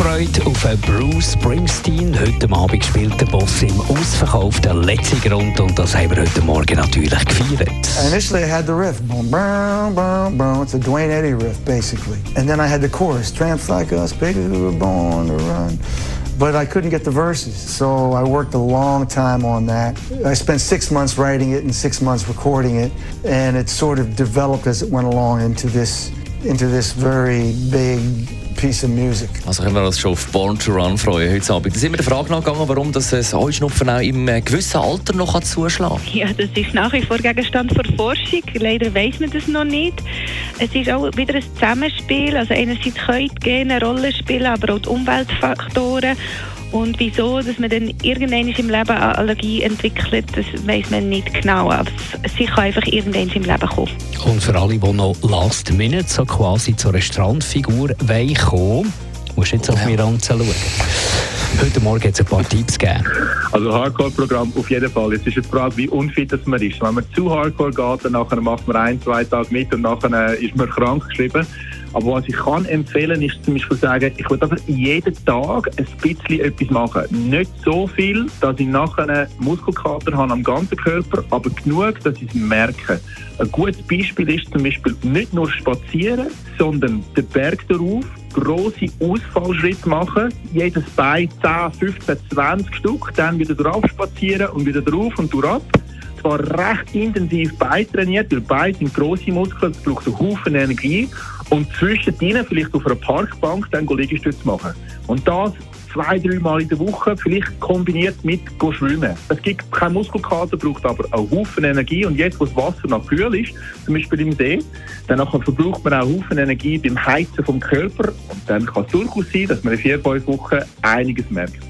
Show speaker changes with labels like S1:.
S1: Vorfreude auf Bruce Springsteen. Heute Abend spielt der Boss im ausverkauften letzten Grund und das haben wir heute Morgen natürlich gefeiert.
S2: Initially, I had the riff, boom, boom, boom, boom. It's a Dwayne Eddy riff, basically. And then I had the chorus, tramps like us, baby, we were born to run. But I couldn't get the verses, so I worked a long time on that. I spent six months writing it and six months recording it, and it sort of developed as it went along into this, into this very big piece of music.
S1: Also können wir uns schon auf Born to Run freuen heute Abend. Da sind wir der Frage nachgegangen, warum das Heuschnupfen auch im äh, gewissen Alter noch zuschlagen kann.
S3: Ja, das ist nach wie vor Gegenstand der Forschung. Leider weiß man das noch nicht. Es ist auch wieder ein Zusammenspiel. Also einerseits können die Gene eine Rolle spielen, aber auch die Umweltfaktoren. Und wieso, dass man dann irgendwann im Leben eine Allergie entwickelt, das weiß man nicht genau. Aber sie kann einfach irgendwann im Leben kommen.
S1: Und für alle, die noch Last Minute so quasi zu einer Strandfigur kommen musst du jetzt auf mir anschauen. Heute Morgen hat es ein paar Tipps gegeben.
S4: Also Hardcore-Programm auf jeden Fall. Es ist eine Frage, wie unfit dass man ist. Wenn man zu Hardcore geht, dann nachher macht man ein, zwei Tage mit und nachher ist man krank geschrieben. Aber was ich kann empfehlen, ist zum Beispiel sagen, ich will einfach jeden Tag ein bisschen etwas machen. Nicht so viel, dass ich nachher einen Muskelkater habe am ganzen Körper, aber genug, dass ich es merke. Ein gutes Beispiel ist zum Beispiel nicht nur spazieren, sondern den Berg darauf, grosse Ausfallschritte machen, jedes Bein 10, 15, 20 Stück, dann wieder drauf spazieren und wieder drauf und durch zwar recht intensiv beitrainiert, weil Beine sind grosse Muskeln, es braucht einen Haufen Energie und zwischen ihnen vielleicht auf einer Parkbank dann Liegestütze machen. Und das zwei, drei Mal in der Woche, vielleicht kombiniert mit Schwimmen. Es gibt keinen Muskelkater, braucht aber einen Haufen Energie. Und jetzt, wo das Wasser noch kühl ist, zum Beispiel im See, dann verbraucht man auch einen Haufen Energie beim Heizen vom Körper. Und dann kann es durchaus sein, dass man in vier, fünf Wochen einiges merkt.